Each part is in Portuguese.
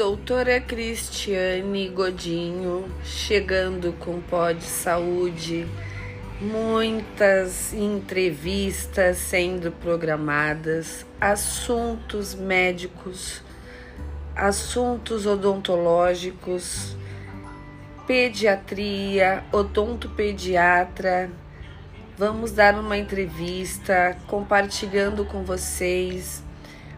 doutora Cristiane Godinho, chegando com Pó de Saúde, muitas entrevistas sendo programadas, assuntos médicos, assuntos odontológicos, pediatria, odontopediatra. Vamos dar uma entrevista compartilhando com vocês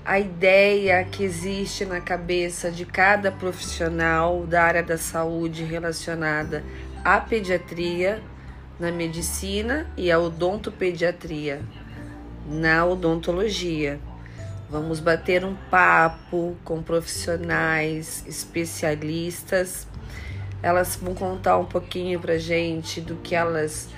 a ideia que existe na cabeça de cada profissional da área da saúde relacionada à pediatria na medicina e à odontopediatria na odontologia. Vamos bater um papo com profissionais especialistas. Elas vão contar um pouquinho pra gente do que elas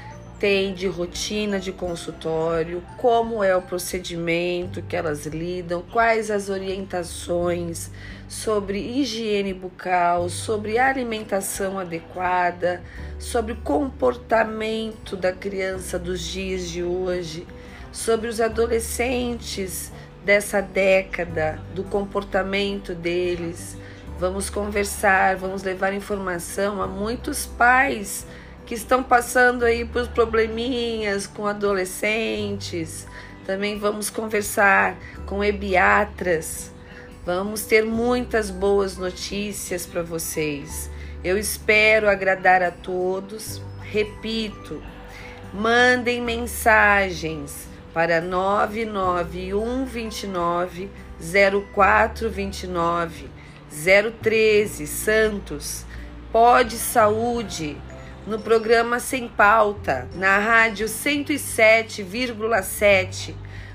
tem de rotina de consultório, como é o procedimento que elas lidam, quais as orientações sobre higiene bucal, sobre alimentação adequada, sobre comportamento da criança dos dias de hoje, sobre os adolescentes dessa década, do comportamento deles. Vamos conversar, vamos levar informação a muitos pais que estão passando aí por probleminhas com adolescentes. Também vamos conversar com ebiatras. Vamos ter muitas boas notícias para vocês. Eu espero agradar a todos. Repito, mandem mensagens para 99129 0429 013 Santos. Pode Saúde no programa Sem Pauta, na rádio 107,7.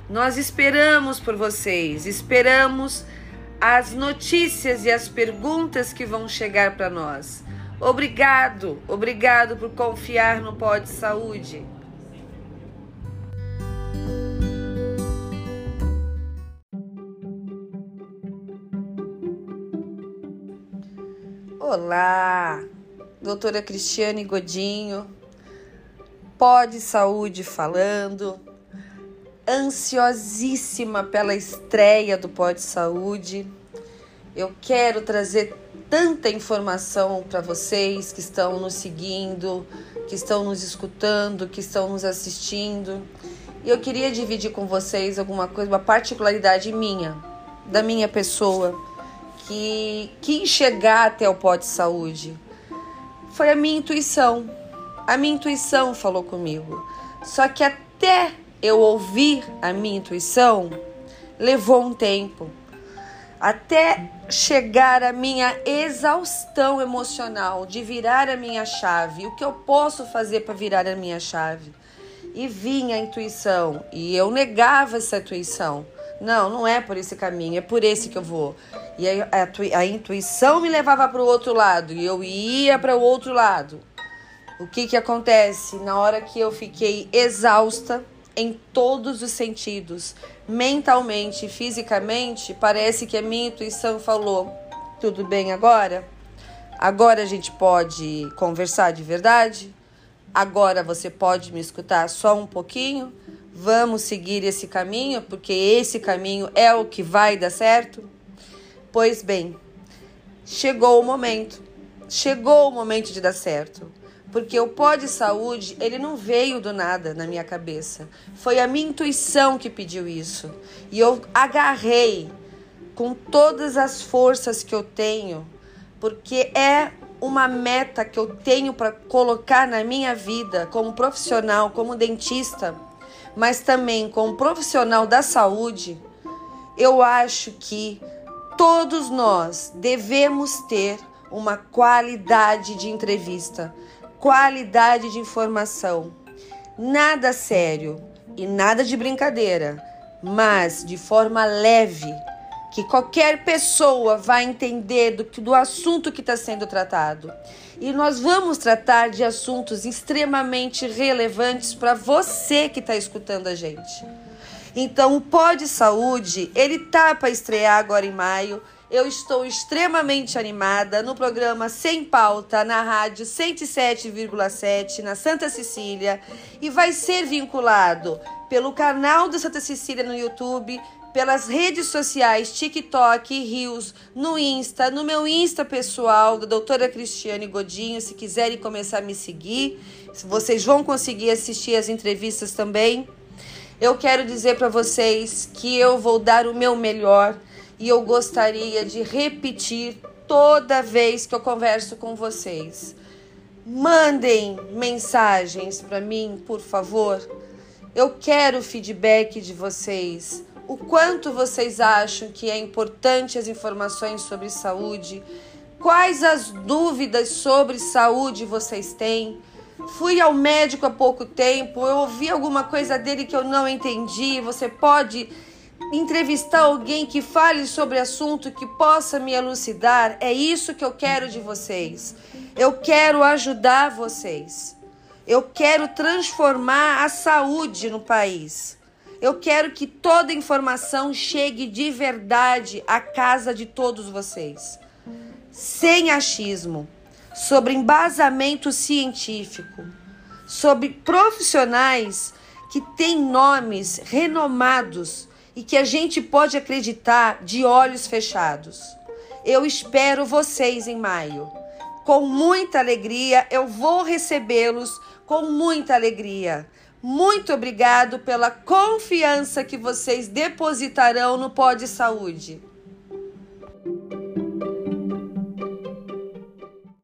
Nós esperamos por vocês, esperamos as notícias e as perguntas que vão chegar para nós. Obrigado, obrigado por confiar no Pode Saúde. Olá, doutora Cristiane Godinho, Pode Saúde falando, ansiosíssima pela estreia do Pode Saúde. Eu quero trazer tanta informação para vocês que estão nos seguindo, que estão nos escutando, que estão nos assistindo. E eu queria dividir com vocês alguma coisa, uma particularidade minha, da minha pessoa, que quis chegar até o Pode Saúde foi a minha intuição. A minha intuição falou comigo. Só que até eu ouvir a minha intuição, levou um tempo. Até chegar a minha exaustão emocional de virar a minha chave. O que eu posso fazer para virar a minha chave? E vinha a intuição, e eu negava essa intuição. Não, não é por esse caminho, é por esse que eu vou. E a, a, a intuição me levava para o outro lado e eu ia para o outro lado. O que que acontece na hora que eu fiquei exausta em todos os sentidos, mentalmente e fisicamente, parece que a minha intuição falou: tudo bem agora? Agora a gente pode conversar de verdade? Agora você pode me escutar só um pouquinho? Vamos seguir esse caminho, porque esse caminho é o que vai dar certo? Pois bem, chegou o momento. Chegou o momento de dar certo. Porque o pó de saúde, ele não veio do nada na minha cabeça. Foi a minha intuição que pediu isso. E eu agarrei com todas as forças que eu tenho, porque é uma meta que eu tenho para colocar na minha vida como profissional, como dentista, mas também como profissional da saúde. Eu acho que todos nós devemos ter uma qualidade de entrevista, qualidade de informação. Nada sério e nada de brincadeira, mas de forma leve, que qualquer pessoa vai entender do, do assunto que está sendo tratado. E nós vamos tratar de assuntos extremamente relevantes para você que está escutando a gente. Então, o Pó de Saúde, ele tá para estrear agora em maio. Eu estou extremamente animada no programa Sem Pauta, na rádio 107,7, na Santa Cecília, e vai ser vinculado pelo canal da Santa Cecília no YouTube, pelas redes sociais TikTok Rios, no Insta, no meu Insta pessoal, da doutora Cristiane Godinho, se quiserem começar a me seguir, vocês vão conseguir assistir as entrevistas também. Eu quero dizer para vocês que eu vou dar o meu melhor e eu gostaria de repetir toda vez que eu converso com vocês. Mandem mensagens para mim, por favor. Eu quero feedback de vocês. O quanto vocês acham que é importante as informações sobre saúde? Quais as dúvidas sobre saúde vocês têm? Fui ao médico há pouco tempo, eu ouvi alguma coisa dele que eu não entendi. Você pode entrevistar alguém que fale sobre assunto que possa me elucidar. É isso que eu quero de vocês. Eu quero ajudar vocês. Eu quero transformar a saúde no país. Eu quero que toda informação chegue de verdade à casa de todos vocês, sem achismo, sobre embasamento científico, sobre profissionais que têm nomes renomados e que a gente pode acreditar de olhos fechados. Eu espero vocês em maio. Com muita alegria, eu vou recebê-los com muita alegria. Muito obrigado pela confiança que vocês depositarão no Pó de Saúde.